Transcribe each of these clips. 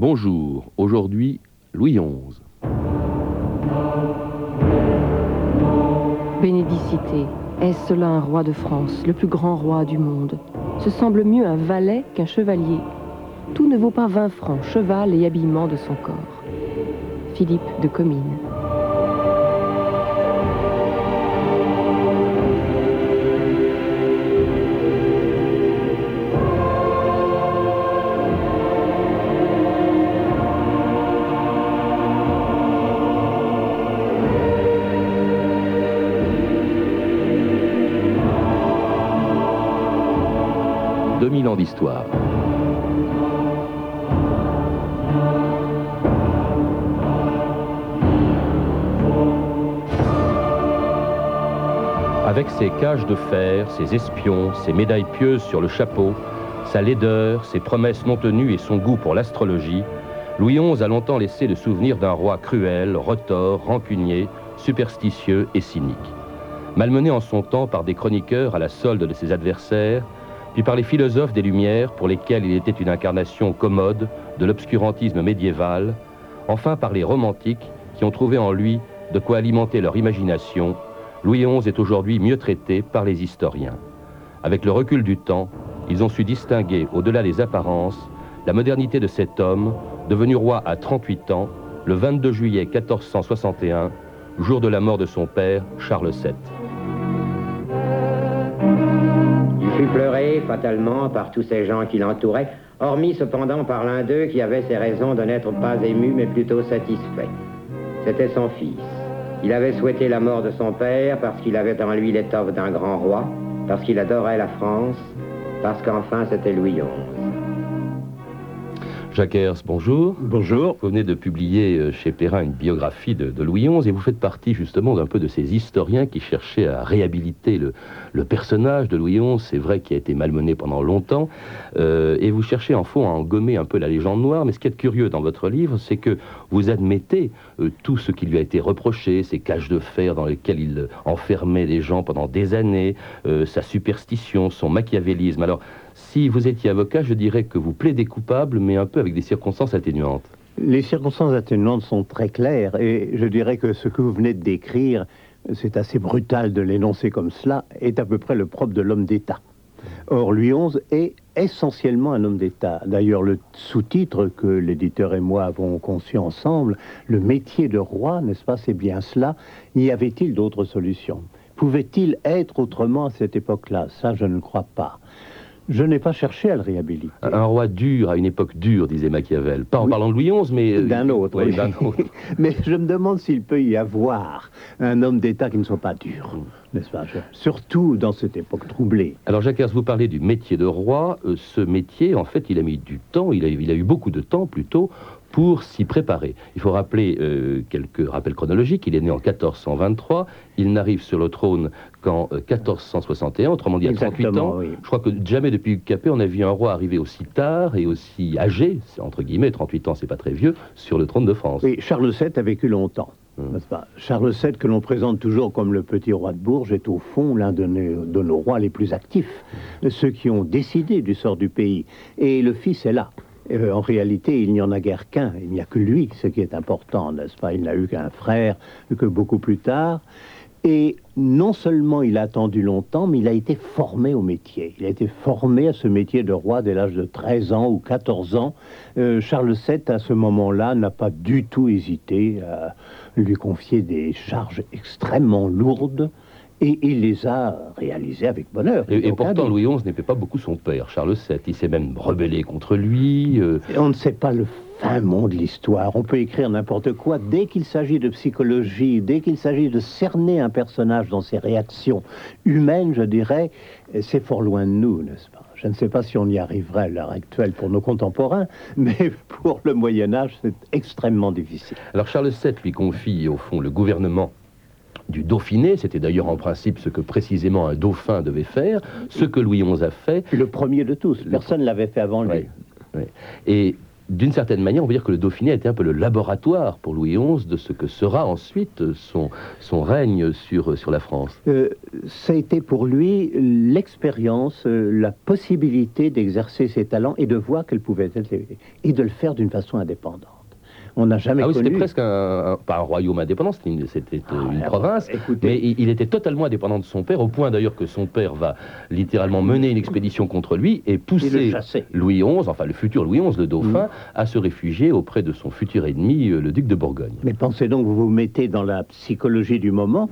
Bonjour, aujourd'hui Louis XI. Bénédicité, est-ce cela un roi de France, le plus grand roi du monde? Ce semble mieux un valet qu'un chevalier. Tout ne vaut pas 20 francs, cheval et habillement de son corps. Philippe de Comines. Avec ses cages de fer, ses espions, ses médailles pieuses sur le chapeau, sa laideur, ses promesses non tenues et son goût pour l'astrologie, Louis XI a longtemps laissé le souvenir d'un roi cruel, retors, rancunier, superstitieux et cynique. Malmené en son temps par des chroniqueurs à la solde de ses adversaires, puis par les philosophes des Lumières pour lesquels il était une incarnation commode de l'obscurantisme médiéval, enfin par les romantiques qui ont trouvé en lui de quoi alimenter leur imagination, Louis XI est aujourd'hui mieux traité par les historiens. Avec le recul du temps, ils ont su distinguer, au-delà des apparences, la modernité de cet homme, devenu roi à 38 ans, le 22 juillet 1461, jour de la mort de son père, Charles VII. fut pleuré fatalement par tous ces gens qui l'entouraient, hormis cependant par l'un d'eux qui avait ses raisons de n'être pas ému mais plutôt satisfait. C'était son fils. Il avait souhaité la mort de son père parce qu'il avait en lui l'étoffe d'un grand roi, parce qu'il adorait la France, parce qu'enfin c'était Louis XI. Jacques Hers, bonjour. Bonjour. Vous venez de publier euh, chez Perrin une biographie de, Louis XI et vous faites partie justement d'un peu de ces historiens qui cherchaient à réhabiliter le, personnage de Louis XI, c'est vrai qu'il a été malmené pendant longtemps, euh, et vous cherchez en fond à en gommer un peu la légende noire, mais ce qui est curieux dans votre livre, c'est que vous admettez euh, tout ce qui lui a été reproché, ces cages de fer dans lesquelles il enfermait les gens pendant des années, sa superstition, son machiavélisme. Alors, si vous étiez avocat, je dirais que vous plaidez coupable, mais un peu avec des circonstances atténuantes. Les circonstances atténuantes sont très claires, et je dirais que ce que vous venez de décrire, c'est assez brutal de l'énoncer comme cela, est à peu près le propre de l'homme d'État. Or, Louis XI est essentiellement un homme d'État. D'ailleurs, le sous-titre que l'éditeur et moi avons conçu ensemble, le métier de roi, n'est-ce pas, c'est bien cela. Y avait-il d'autres solutions? Pouvait-il être autrement à cette époque-là? Ça, je ne crois pas. Je n'ai pas cherché à le réhabiliter. Un roi dur à une époque dure, disait Machiavel. Pas en parlant de Louis XI, mais... Euh, d'un autre. mais je me demande s'il peut y avoir un homme d'État qui ne soit pas dur, mm. N'est-ce pas Surtout dans cette époque troublée. Alors Jacques vous parlez du métier de roi. Euh, ce métier, en fait, il a mis du temps, il a, il a eu beaucoup de temps plutôt pour s'y préparer. Il faut rappeler euh, quelques rappels chronologiques. Il est né en 1423, il n'arrive sur le trône qu'en 1461, euh, autrement dit à 38 ans. Je crois que jamais depuis Capet, on a vu un roi arriver aussi tard et aussi âgé, entre guillemets, 38 ans, c'est pas très vieux, sur le trône de France. Oui, Charles VII a vécu longtemps. Hmm. Pas? Charles VII, que l'on présente toujours comme le petit roi de Bourges, est au fond l'un de, de, nos rois les plus actifs, ceux qui ont décidé du sort du pays. Et le fils est là. Euh, en réalité, il n'y en a guère qu'un, il n'y a que lui, ce qui est important, n'est-ce pas? Il n'a eu qu'un frère, que beaucoup plus tard. Et non seulement il a attendu longtemps, mais il a été formé au métier. Il a été formé à ce métier de roi dès l'âge de 13 ans ou 14 ans. Euh, Charles VII, à ce moment-là, n'a pas du tout hésité à lui confier des charges extrêmement lourdes. Et il les a réalisés avec bonheur. Et, pourtant, Louis XI n'aimait pas beaucoup son père, Charles VII. Il s'est même rebellé contre lui. Euh. on ne sait pas le fin mot de l'histoire. On peut écrire n'importe quoi. Dès qu'il s'agit de psychologie, dès qu'il s'agit de cerner un personnage dans ses réactions humaines, je dirais, c'est fort loin de nous, n'est-ce pas? Je ne sais pas si on y arriverait à l'heure actuelle pour nos contemporains, mais pour le Moyen Âge, c'est extrêmement difficile. Alors Charles VII lui confie au fond le gouvernement du Dauphiné, c'était d'ailleurs en principe ce que précisément un dauphin devait faire, ce que Louis XI a fait. Le premier de tous, personne ne l'avait fait avant lui. Et d'une certaine manière, on peut dire que le Dauphiné a été un peu le laboratoire pour Louis XI de ce que sera ensuite son, son règne sur, sur la France. Euh, ça a été pour lui l'expérience, euh, la possibilité d'exercer ses talents et de voir qu'elle pouvait être et de le faire d'une façon indépendante. On n'a jamais ah oui. C'était presque un, pas un royaume indépendant, c'était une, Ah, une province. écoutez. Mais il, il était totalement indépendant de son père, au point d'ailleurs que son père va littéralement mener une expédition contre lui et pousser. Louis XI, enfin le futur Louis XI, le dauphin, à se réfugier auprès de son futur ennemi, euh, le duc de Bourgogne. Mais pensez donc, vous vous mettez dans la psychologie du moment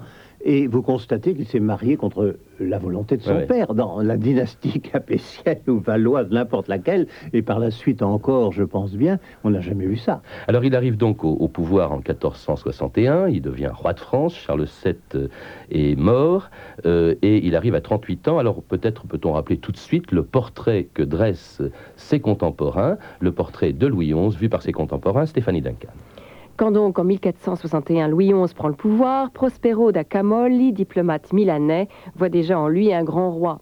et vous constatez qu'il s'est marié contre la volonté de son Ouais, père dans la dynastie capétienne ou valoise, n'importe laquelle, et par la suite encore, je pense bien, on n'a jamais vu ça. Alors il arrive donc au, au pouvoir en 1461, il devient roi de France, Charles VII euh, est mort, euh, et il arrive à 38 ans. Alors peut-être peut-on rappeler tout de suite le portrait que dressent ses contemporains, le portrait de Louis XI vu par ses contemporains, Stéphanie Duncan. Quand donc en 1461 Louis XI prend le pouvoir, Prospero da Camolli, diplomate milanais, voit déjà en lui un grand roi.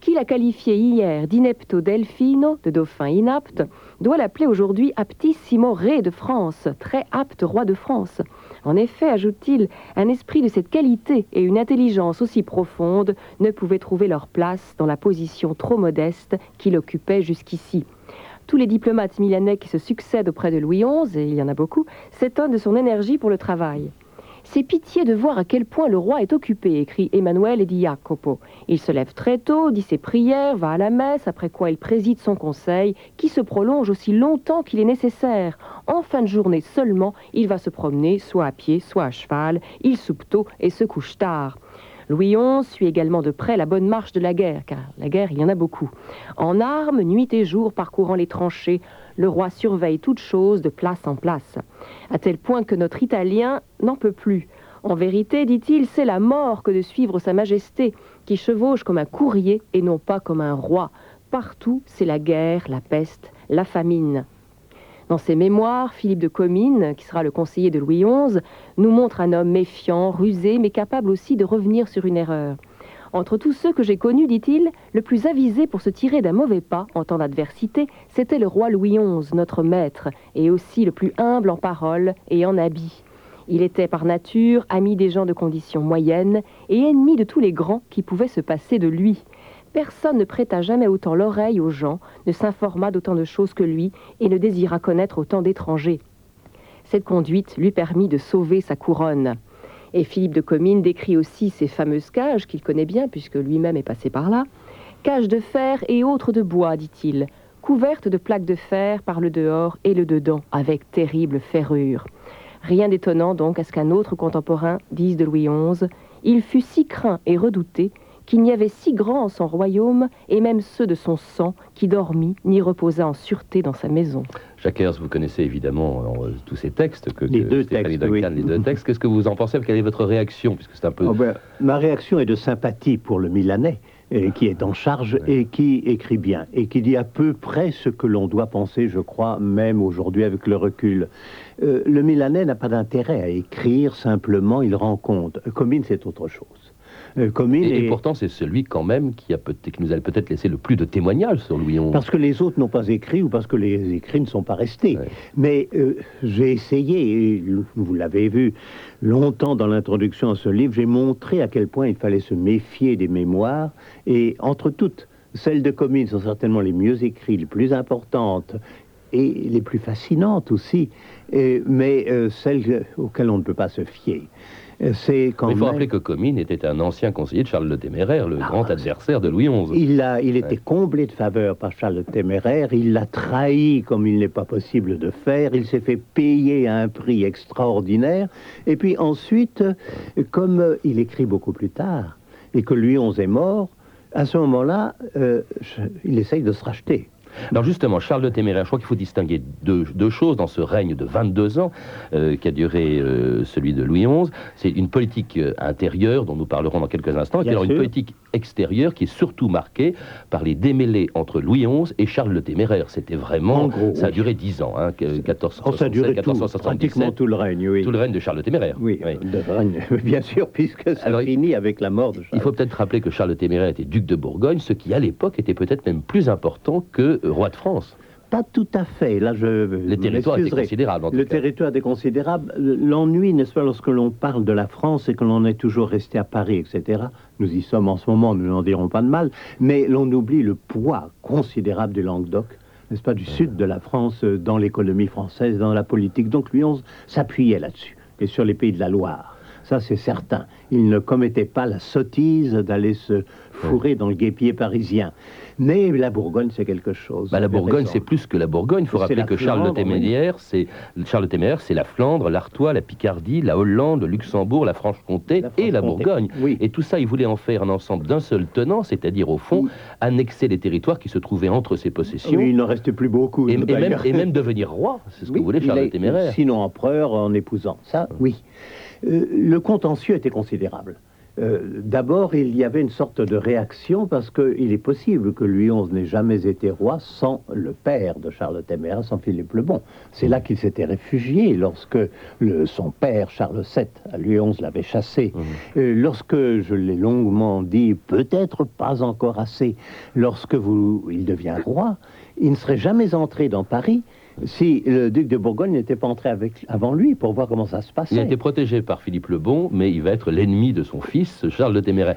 Qui l'a qualifié hier d'inepto delfino, de dauphin inapte, doit l'appeler aujourd'hui aptissimo re de France, très apte roi de France. En effet, ajoute-t-il, un esprit de cette qualité et une intelligence aussi profonde ne pouvaient trouver leur place dans la position trop modeste qu'il occupait jusqu'ici. Tous les diplomates milanais qui se succèdent auprès de Louis XI, et il y en a beaucoup, s'étonnent de son énergie pour le travail. C'est pitié de voir à quel point le roi est occupé, écrit Emmanuel di Jacopo. Il se lève très tôt, dit ses prières, va à la messe, après quoi il préside son conseil, qui se prolonge aussi longtemps qu'il est nécessaire. En fin de journée seulement, il va se promener, soit à pied, soit à cheval, il soupe tôt et se couche tard. Louis XI suit également de près la bonne marche de la guerre, car la guerre, il y en a beaucoup. En armes, nuit et jour, parcourant les tranchées, le roi surveille toutes choses de place en place, à tel point que notre Italien n'en peut plus. En vérité, dit-il, c'est la mort que de suivre Sa Majesté, qui chevauche comme un courrier et non pas comme un roi. Partout, c'est la guerre, la peste, la famine. Dans ses mémoires, Philippe de Comines, qui sera le conseiller de Louis XI, nous montre un homme méfiant, rusé, mais capable aussi de revenir sur une erreur. Entre tous ceux que j'ai connus, dit-il, le plus avisé pour se tirer d'un mauvais pas en temps d'adversité, c'était le roi Louis XI, notre maître, et aussi le plus humble en parole et en habit. Il était par nature ami des gens de condition moyenne et ennemi de tous les grands qui pouvaient se passer de lui. Personne ne prêta jamais autant l'oreille aux gens, ne s'informa d'autant de choses que lui et ne désira connaître autant d'étrangers. Cette conduite lui permit de sauver sa couronne. Et Philippe de Comines décrit aussi ces fameuses cages qu'il connaît bien puisque lui-même est passé par là. Cages de fer et autres de bois, dit-il, couvertes de plaques de fer par le dehors et le dedans, avec terrible ferrure. Rien d'étonnant donc à ce qu'un autre contemporain dise de Louis XI, il fut si craint et redouté qu'il n'y avait si grand en son royaume, et même ceux de son sang, qui dormit ni reposa en sûreté dans sa maison. Jacques Herz, vous connaissez évidemment euh, tous ces textes que, Les que deux Stéphanie textes, Duncan, oui. les deux textes. Qu'est-ce que vous en pensez? Quelle est votre réaction? Puisque c'est un peu. Oh ben, ma réaction est de sympathie pour le Milanais, euh, qui est en charge et qui écrit bien, et qui dit à peu près ce que l'on doit penser, je crois, même aujourd'hui avec le recul. Euh, le Milanais n'a pas d'intérêt à écrire, simplement, il rend compte. Comines, c'est autre chose. Euh, Comines Et, pourtant, c'est celui quand même qui, a peut qui nous a peut-être laissé le plus de témoignages sur Louis XI. Parce que les autres n'ont pas écrit ou parce que les écrits ne sont pas restés. Ouais. Mais euh, j'ai essayé, et vous l'avez vu longtemps dans l'introduction à ce livre, j'ai montré à quel point il fallait se méfier des mémoires. Et entre toutes, celles de Comines sont certainement les mieux écrites, les plus importantes et les plus fascinantes aussi, et- mais euh, celles auxquelles on ne peut pas se fier. Euh, C'est quand Mais il faut même- rappeler que Comines était un ancien conseiller de Charles le Téméraire, le Ah, grand adversaire de Louis XI. Il, a, il était comblé de faveur par Charles le Téméraire, il l'a trahi comme il n'est pas possible de faire, il s'est fait payer à un prix extraordinaire, et puis ensuite, comme euh, il écrit beaucoup plus tard, et que Louis XI est mort, à ce moment-là, euh, il essaye de se racheter. Alors justement, Charles le Téméraire, je crois qu'il faut distinguer deux, deux choses dans ce règne de 22 ans euh, qui a duré euh, celui de Louis XI. C'est une politique euh, intérieure dont nous parlerons dans quelques instants, et alors une politique extérieure qui est surtout marquée par les démêlés entre Louis XI et Charles le Téméraire. C'était vraiment, En gros, ça a duré 10 ans, hein, que- 1467, Oh, ça a duré tout, 1477, pratiquement tout le règne, oui. tout le règne de Charles le Téméraire. Oui, Oui. de règne, bien sûr, puisque ça Alors, finit avec la mort de Charles. Il faut peut-être rappeler que Charles le Téméraire était duc de Bourgogne, ce qui à l'époque était peut-être même plus important que roi de France. Pas tout à fait. Là, je le territoire était considérable. En tout le cas. territoire était considérable. L'ennui, n'est-ce pas, lorsque l'on parle de la France et que l'on est toujours resté à Paris, etc. Nous y sommes en ce moment, nous n'en dirons pas de mal, mais l'on oublie le poids considérable du Languedoc n'est-ce pas, du sud de la France euh, dans l'économie française, dans la politique. Donc Louis XI s'appuyait là-dessus, et sur les pays de la Loire. Ça, c'est certain. Il ne commettait pas la sottise d'aller se fourrer dans le guépier parisien. Mais la Bourgogne, c'est quelque chose. Bah, la Bourgogne, c'est plus que la Bourgogne. Il faut rappeler que Charles de. Téméraire, c'est Charles c'est la Flandre, l'Artois, la Picardie, la Hollande, le Luxembourg, la Franche-Comté et la. Bourgogne. Oui. Et tout ça, il voulait en faire un ensemble d'un seul tenant, c'est-à-dire au fond Oui. annexer les territoires qui se trouvaient entre ses possessions Oui, il n'en restait plus beaucoup. et, et même, d'ailleurs. et même devenir roi. C'est ce que voulait Charles de Téméraire. Sinon empereur en épousant. Ça, oui. Euh, le contentieux était considérable. Euh, D'abord, il y avait une sorte de réaction parce qu'il est possible que Louis XI n'ait jamais été roi sans le père de Charles le Téméraire, sans Philippe le Bon. C'est là qu'il s'était réfugié lorsque le- son père, Charles VII, à Louis XI l'avait chassé. Mhm. Euh, lorsque, je l'ai longuement dit, peut-être pas encore assez, lorsque vous, il devient roi, il ne serait jamais entré dans Paris si le duc de Bourgogne n'était pas entré avec, avant lui pour voir comment ça se passait. Il a été protégé par Philippe le Bon, mais il va être l'ennemi de son fils, Charles de Téméraire.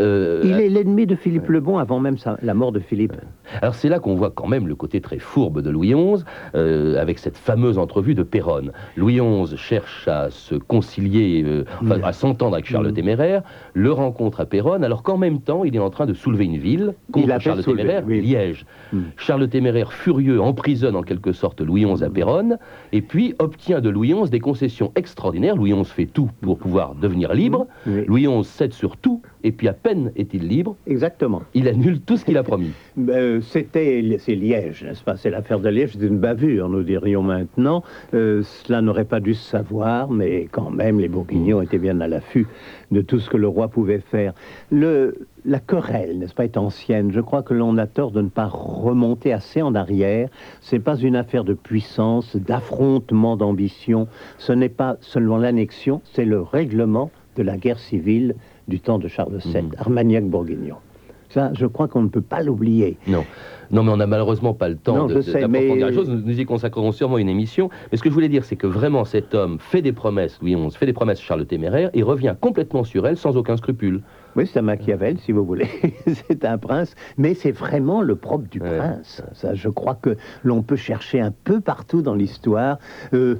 Euh, Il est l'ennemi de Philippe le Bon avant même sa- la mort de Philippe. Alors c'est là qu'on voit quand même le côté très fourbe de Louis XI, euh, avec cette fameuse entrevue de Péronne. Louis XI cherche à se concilier, euh, enfin, à s'entendre avec Charles le Mm. Téméraire, le rencontre à Péronne, alors qu'en même temps, il est en train de soulever une ville contre Charles le Téméraire, oui. Liège. Mm. Charles le Téméraire, furieux, emprisonne en quelque sorte Louis XI à Péronne, et puis obtient de Louis XI des concessions extraordinaires. Louis XI fait tout pour pouvoir devenir libre. Oui. Louis XI cède sur tout, et puis à peine est-il libre, Exactement. il annule tout ce qu'il a promis. Euh, C'était, c'est Liège, n'est-ce pas? C'est l'affaire de Liège, c'est une bavure, nous dirions maintenant. Euh, cela n'aurait pas dû se savoir, mais quand même, les Bourguignons étaient bien à l'affût de tout ce que le roi pouvait faire. Le, la querelle, n'est-ce pas, est ancienne. Je crois que l'on a tort de ne pas remonter assez en arrière. C'est pas une affaire de puissance, d'affrontement d'ambition. Ce n'est pas seulement l'annexion, c'est le règlement de la guerre civile du temps de Charles VII, Mhm. Armagnac-Bourguignon. Ça, je crois qu'on ne peut pas l'oublier. Non. Non, mais on n'a malheureusement pas le temps d'approfondir mais- la chose. Nous, nous y consacrerons sûrement une émission. Mais ce que je voulais dire, c'est que vraiment cet homme fait des promesses, Louis XI, fait des promesses Charles le Téméraire et revient complètement sur elle sans aucun scrupule. Oui, c'est un Machiavel, si vous voulez. c'est un prince, mais c'est vraiment le propre du Ouais. prince. Ça, je crois que l'on peut chercher un peu partout dans l'histoire. Euh,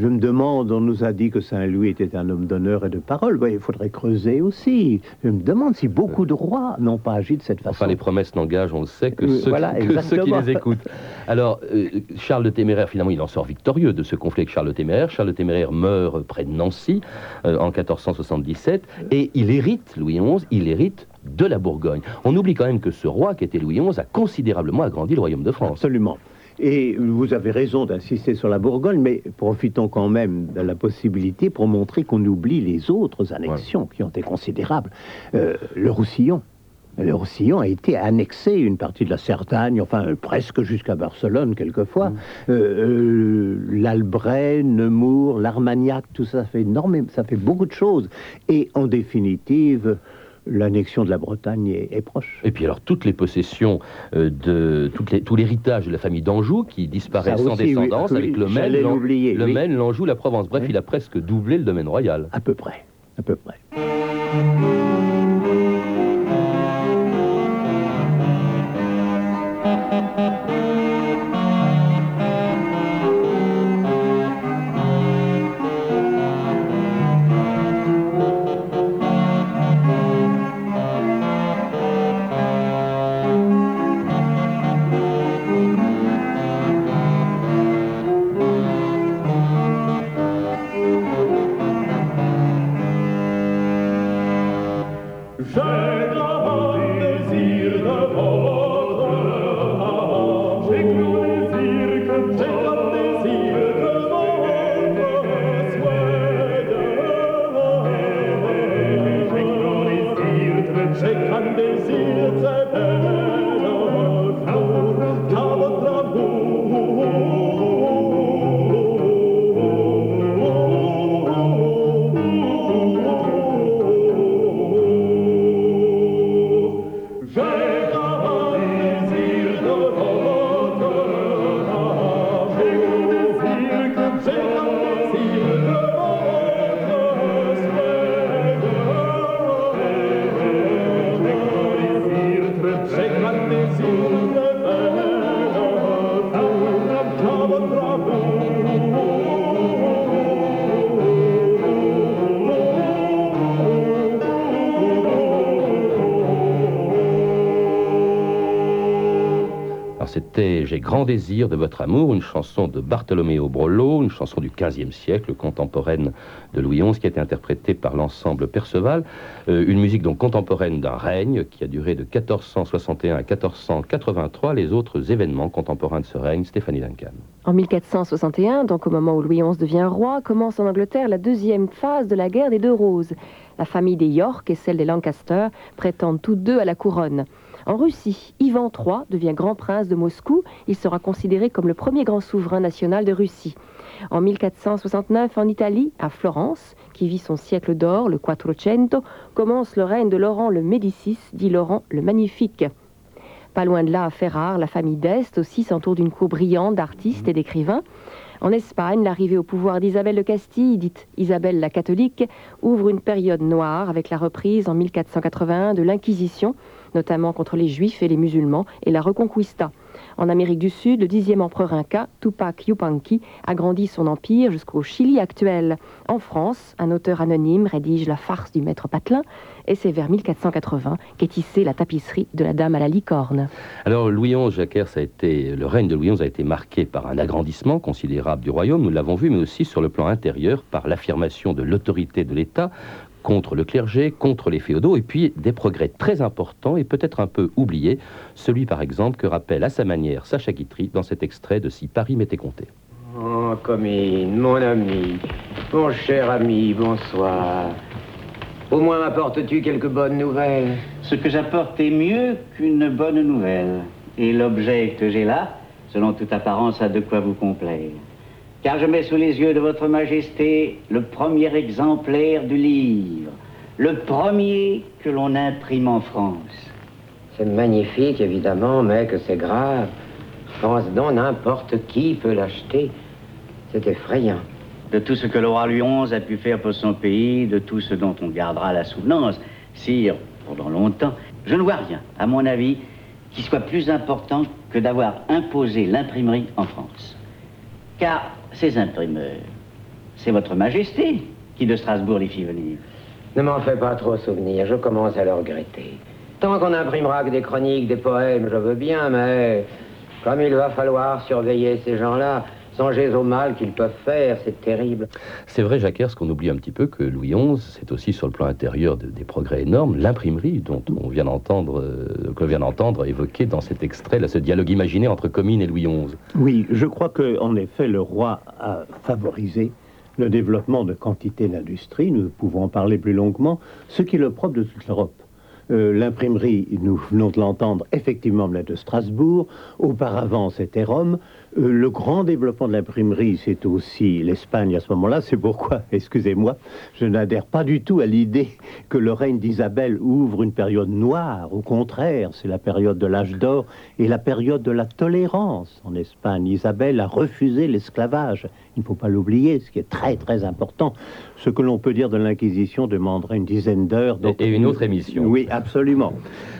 je me demande, on nous a dit que Saint-Louis était un homme d'honneur et de parole. Ben, il faudrait creuser aussi. Je me demande si beaucoup de rois n'ont pas agi de cette façon. Enfin, les promesses n'engagent, on le sait, que, ceux, voilà, que ceux qui les écoutent. Alors, euh, Charles le Téméraire, finalement, il en sort victorieux de ce conflit avec Charles le Téméraire. Charles le Téméraire meurt près de Nancy euh, en 1477 et il hérite, Louis XI, il hérite de la Bourgogne. On oublie quand même que ce roi, qui était Louis XI, a considérablement agrandi le royaume de France. Absolument. Et vous avez raison d'insister sur la Bourgogne, mais profitons quand même de la possibilité pour montrer qu'on oublie les autres annexions qui ont été considérables. Euh, le Roussillon. Le Roussillon a été annexé, une partie de la Cerdagne, enfin presque jusqu'à Barcelone quelquefois. Euh, euh, L'Albret, Nemours, l'Armagnac, tout ça, ça fait énormément, ça fait beaucoup de choses. Et en définitive, l'annexion de la Bretagne est, proche. Et puis alors toutes les possessions euh, de tout l'héritage de la famille d'Anjou qui disparaît sans descendance avec le Maine, le. Maine, l'Anjou, la Provence. Bref, il a presque doublé le domaine royal. À peu près, à peu près. J'ai grand désir de votre amour, une chanson de Bartolomeo Brollo, une chanson du XVe siècle, contemporaine de Louis XI, qui a été interprétée par l'ensemble Perceval. Euh, une musique donc contemporaine d'un règne qui a duré de 1461 à 1483. Les autres événements contemporains de ce règne, Stéphanie Duncan. En 1461, donc au moment où Louis XI devient roi, commence en Angleterre la deuxième phase de la guerre des deux roses. La famille des York et celle des Lancaster prétendent toutes deux à la couronne. En Russie, Ivan III devient grand prince de Moscou. Il sera considéré comme le premier grand souverain national de Russie. En 1469, en Italie, à Florence, qui vit son siècle d'or, le Quattrocento, commence le règne de Laurent le Médicis, dit Laurent le Magnifique. Pas loin de là, à Ferrare, la famille d'Est aussi s'entoure d'une cour brillante d'artistes et d'écrivains. En Espagne, l'arrivée au pouvoir d'Isabelle de Castille, dite Isabelle la catholique, ouvre une période noire avec la reprise en 1481 de l'Inquisition, notamment contre les juifs et les musulmans, et la Reconquista. En Amérique du Sud, le dixième empereur inca, Tupac Yupanqui, agrandit son empire jusqu'au Chili actuel. En France, un auteur anonyme rédige La farce du maître Patelin, et c'est vers 1480 qu'est tissée la tapisserie de la Dame à la licorne. Alors Louis XI, le règne de Louis XI a été marqué par un agrandissement considérable du royaume, nous l'avons vu, mais aussi sur le plan intérieur par l'affirmation de l'autorité de l'État contre le clergé, contre les féodaux, et puis des progrès très importants et peut-être un peu oubliés, celui par exemple que rappelle à sa manière Sacha Guitry dans cet extrait de Si Paris m'était compté. Oh, Comine, mon ami, mon cher ami, bonsoir. Au moins m'apportes-tu quelques bonnes nouvelles Ce que j'apporte est mieux qu'une bonne nouvelle. Et l'objet que j'ai là, selon toute apparence, a de quoi vous complaire car je mets sous les yeux de votre majesté le premier exemplaire du livre, le premier que l'on imprime en France. C'est magnifique, évidemment, mais que c'est grave. Pense donc, n'importe qui peut l'acheter. C'est effrayant. De tout ce que le roi Louis XI a pu faire pour son pays, de tout ce dont on gardera la souvenance, sire, pendant longtemps, je ne vois rien, à mon avis, qui soit plus important que d'avoir imposé l'imprimerie en France. Car ces imprimeurs, c'est votre majesté qui de Strasbourg les fit venir. Ne m'en fais pas trop souvenir, je commence à le regretter. Tant qu'on imprimera que des chroniques, des poèmes, je veux bien, mais comme il va falloir surveiller ces gens-là, Songez au mal qu'ils peuvent faire, c'est terrible. C'est vrai, Jacques, ce qu'on oublie un petit peu, que Louis XI, c'est aussi sur le plan intérieur des progrès énormes, l'imprimerie dont on vient d'entendre, euh, que vient d'entendre évoquer dans cet extrait, là, ce dialogue imaginé entre Comines et Louis XI. Oui, je crois qu'en effet, le roi a favorisé le développement de quantité d'industrie, nous pouvons en parler plus longuement, ce qui est le propre de toute l'Europe. Euh, l'imprimerie, nous venons de l'entendre, effectivement venait de Strasbourg. Auparavant, c'était Rome. Euh, le grand développement de l'imprimerie, c'est aussi l'Espagne à ce moment-là. C'est pourquoi, excusez-moi, je n'adhère pas du tout à l'idée que le règne d'Isabelle ouvre une période noire. Au contraire, c'est la période de l'âge d'or et la période de la tolérance en Espagne. Isabelle a refusé l'esclavage. Il ne faut pas l'oublier, ce qui est très très important. Ce que l'on peut dire de l'Inquisition demanderait une dizaine d'heures. Et une autre émission. Oui, absolument.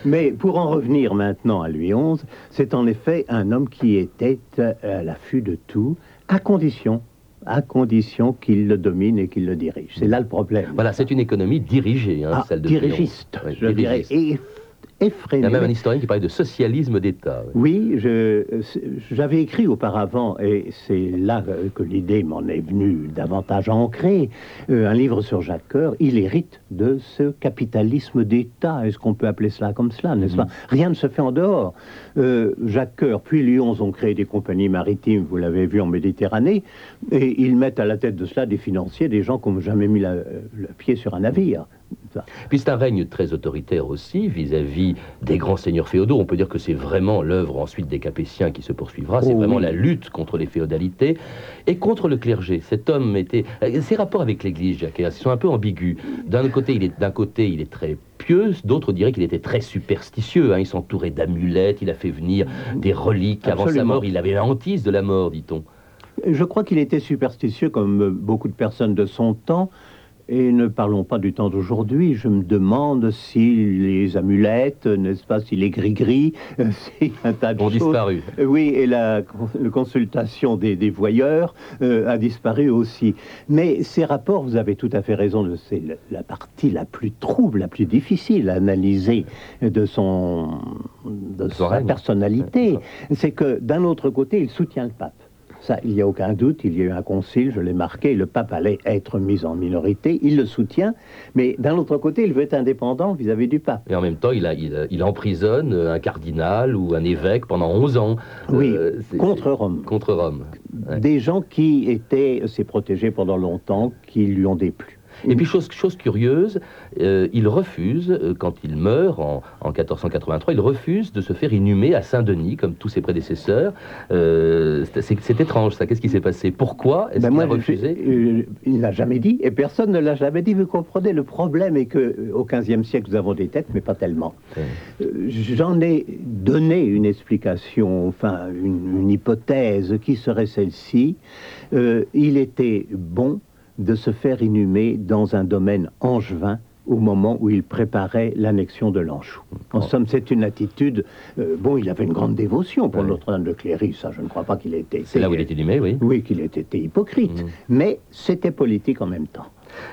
Mais pour en revenir maintenant à Louis XI, c'est en effet un homme qui était euh, à l'affût de tout, à condition à condition qu'il le domine et qu'il le dirige. C'est là le problème. Voilà, c'est une économie dirigée, hein, ah, celle de dirigiste, je dirais. Il y a même un historien qui parlait de socialisme d'État. Oui, j'avais écrit auparavant, et c'est là que l'idée m'en est venue davantage ancrée, euh, un livre sur Jacques Coeur. Il hérite de ce capitalisme d'État. Est-ce qu'on peut appeler cela comme cela, n'est-ce pas? Mhm. Rien ne se fait en dehors. Euh, Jacques Coeur, puis Lyon ont créé des compagnies maritimes, vous l'avez vu en Méditerranée, et ils mettent à la tête de cela des financiers, des gens qui n'ont jamais mis le pied sur un navire. Puis c'est un règne très autoritaire aussi vis-à-vis des grands seigneurs féodaux. On peut dire que c'est vraiment l'œuvre ensuite des Capétiens qui se poursuivra. C'est oh vraiment la lutte contre les féodalités et contre le clergé. Cet homme était... Ses rapports avec l'Église, Jacques, sont un peu ambigus. D'un côté, il est, d'un côté, il est très pieux, d'autres diraient qu'il était très superstitieux. Hein. Il s'entourait d'amulettes, il a fait venir des reliques. Avant sa mort, il avait la hantise de la mort, dit-on. Je crois qu'il était superstitieux comme beaucoup de personnes de son temps Et ne parlons pas du temps d'aujourd'hui. Je me demande si les amulettes, n'est-ce pas, si les gris-gris, euh, si un tas de Ont choses- disparu. Oui, et la, la consultation des, des voyeurs euh, a disparu aussi. Mais ces rapports, vous avez tout à fait raison, c'est la, partie la plus trouble, la plus difficile à analyser de son, de sa règne. personnalité. C'est que d'un autre côté, il soutient le pape. Ça, il n'y a aucun doute, il y a eu un concile, je l'ai marqué, le pape allait être mis en minorité, il le soutient, mais d'un autre côté, il veut être indépendant vis-à-vis du pape. Et en même temps, il, a, il, il emprisonne un cardinal ou un évêque pendant 11 ans. Oui, Euh, contre Rome. Contre Rome. Ouais. Des gens qui étaient ses protégés pendant longtemps, qui lui ont déplu. Et puis, chose, chose curieuse, euh, il refuse, euh, quand il meurt en, en 1483, il refuse de se faire inhumer à Saint-Denis, comme tous ses prédécesseurs. Euh, c'est- étrange, ça. Qu'est-ce qui s'est passé? Pourquoi est-ce Ben qu'il a refusé? il n'a jamais dit, et personne ne l'a jamais dit. Vous comprenez, le problème est que au XVe siècle, nous avons des têtes, mais pas tellement. Ouais. J'en ai donné une explication, enfin une, une hypothèse qui serait celle-ci. Il était bon de se faire inhumer dans un domaine angevin au moment où il préparait l'annexion de l'Anjou. En Oh. somme, c'est une attitude... euh, bon, il avait une grande dévotion pour. Notre-Dame de Cléry, ça je ne crois pas qu'il ait été... C'est là où il est inhumé, oui. Oui, qu'il ait été hypocrite, Mhm. mais c'était politique en même temps.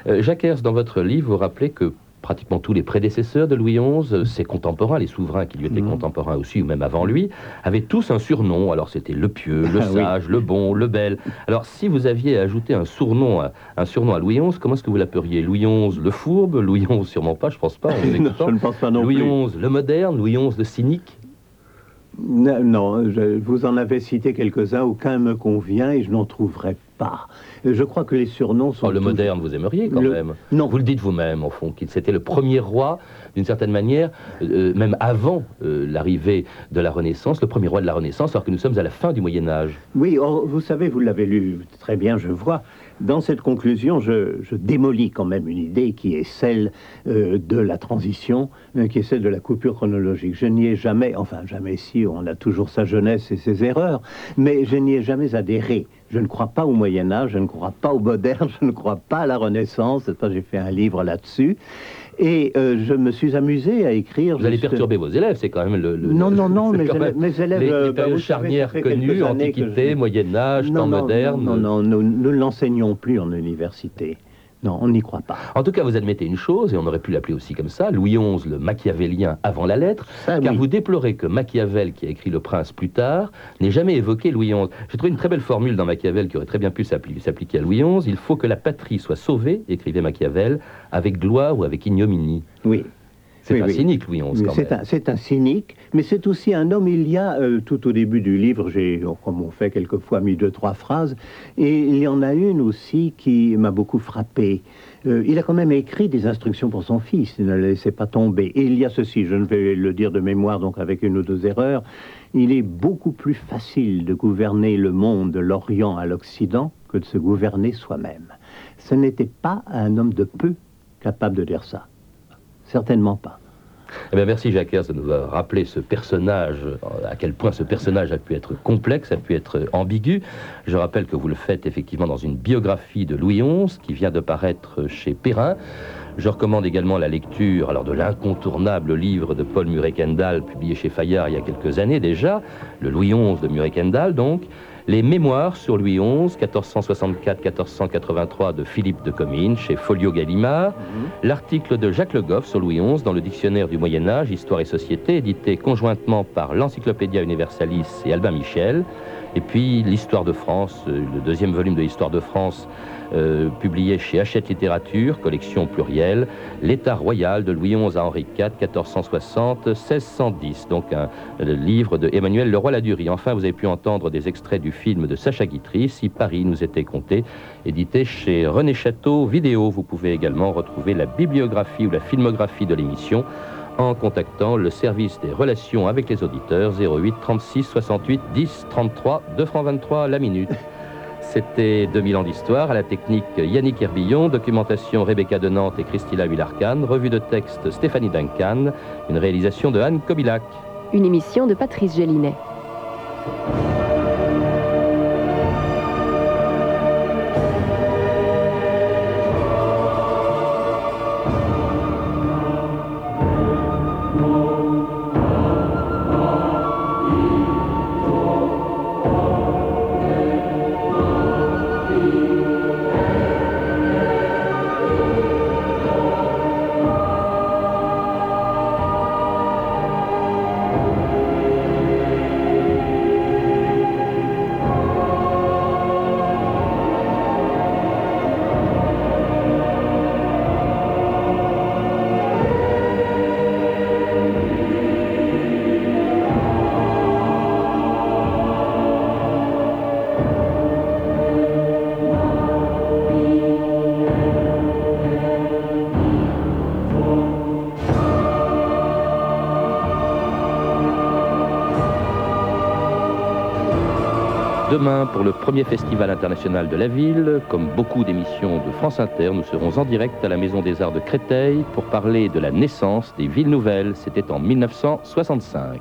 Euh, Jacques Hers, dans votre livre, vous rappelez que pratiquement tous les prédécesseurs de Louis XI, euh, ses contemporains, les souverains qui lui étaient Mhm. contemporains aussi, ou même avant lui, avaient tous un surnom. Alors c'était le pieux, le Ah oui. sage, le bon, le bel. Alors si vous aviez ajouté un surnom à, un surnom à Louis XI, comment est-ce que vous l'appelleriez Louis XI le fourbe? Louis XI sûrement pas, je pense pas. non, je ne pense pas non Louis plus. XI le moderne, Louis XI le cynique? Non, non, je- vous en avez cité quelques-uns, aucun me convient et je n'en trouverai pas. Je crois que les surnoms sont... Oh, Le tous- moderne, vous aimeriez quand Le- même. Non. Vous le dites vous-même, au fond, qu'il c'était le premier roi, d'une certaine manière, euh, même avant euh, l'arrivée de la Renaissance, le premier roi de la Renaissance, alors que nous sommes à la fin du Moyen Âge. Oui, or, vous savez, vous l'avez lu très bien, je vois. Dans cette conclusion, je, je démolis quand même une idée qui est celle euh, de la transition, euh, qui est celle de la coupure chronologique. Je n'y ai jamais, enfin jamais si, on a toujours sa jeunesse et ses erreurs, mais je n'y ai jamais adhéré. Je ne crois pas au Moyen Âge, je ne crois pas au moderne, je ne crois pas à la Renaissance. J'ai fait un livre là-dessus. Et euh, je me suis amusé à écrire... Vous allez perturber vos élèves, c'est quand même le... le- Non, non, non, mes élèves, mes élèves, Les, euh, les bah, périodes ça charnières connues, Antiquité, je- Moyen Âge, non, temps non, moderne. Non, non, nous nous ne l'enseignons plus en université. Non, on n'y croit pas. En tout cas, vous admettez une chose, et on aurait pu l'appeler aussi comme ça, Louis XI, le machiavélien avant la lettre, Ça, car oui. vous déplorez que Machiavel, qui a écrit Le Prince plus tard, n'ait jamais évoqué Louis XI. J'ai trouvé une très belle formule dans Machiavel qui aurait très bien pu s'appli- s'appliquer à Louis XI. Il faut que la patrie soit sauvée, écrivait Machiavel, avec gloire ou avec ignominie. Oui. C'est Oui, un oui. cynique, Louis XI, C'est un, cynique, mais c'est aussi un homme. Il y a, euh, tout au début du livre, j'ai, comme on fait quelquefois, mis deux, trois phrases, et il y en a une aussi qui m'a beaucoup frappé. Euh, il a quand même écrit des instructions pour son fils, il ne le laissait pas tomber. Et il y a ceci, je ne vais le dire de mémoire, donc avec une ou deux erreurs, il est beaucoup plus facile de gouverner le monde de l'Orient à l'Occident que de se gouverner soi-même. Ce n'était pas un homme de peu capable de dire ça. Certainement pas. Eh merci Jacques Hers de nous rappelé ce personnage, euh, à quel point ce personnage a pu être complexe, a pu être ambigu. Je rappelle que vous le faites effectivement dans une biographie de Louis XI qui vient de paraître chez Perrin. Je recommande également la lecture alors, de l'incontournable livre de Paul Murray-Kendall, publié chez Fayard il y a quelques années déjà, le Louis XI de Murray-Kendall donc, les mémoires sur Louis XI, 1464-1483 de Philippe de Comines, chez Folio Gallimard, l'article de Jacques Le Goff sur Louis XI dans le dictionnaire du Moyen Âge, Histoire et Société, édité conjointement par l'Encyclopédia Universalis et Albin Michel, et puis l'Histoire de France, euh, le deuxième volume de l'Histoire de France, euh, publié chez Hachette Littérature, collection plurielle, L'État royal de Louis XI à Henri IV, 1460-1610, donc un livre de Emmanuel Leroy-Ladurie. Enfin, vous avez pu entendre des extraits du film de Sacha Guitry, Si Paris nous était compté, édité chez René Château Vidéo. Vous pouvez également retrouver la bibliographie ou la filmographie de l'émission en contactant le service des relations avec les auditeurs 08 36 68 10 33 2 francs 23 la minute. C'était 2000 ans d'histoire, à la technique Yannick Herbillon, documentation Rebecca de Nantes et Christila Villarcan, revue de texte Stéphanie Duncan, une réalisation de Anne Kobilac. Une émission de Patrice Gélinet. Demain, pour le premier festival international de la ville, comme beaucoup d'émissions de France Inter, nous serons en direct à la Maison des Arts de Créteil pour parler de la naissance des villes nouvelles. C'était en 1965.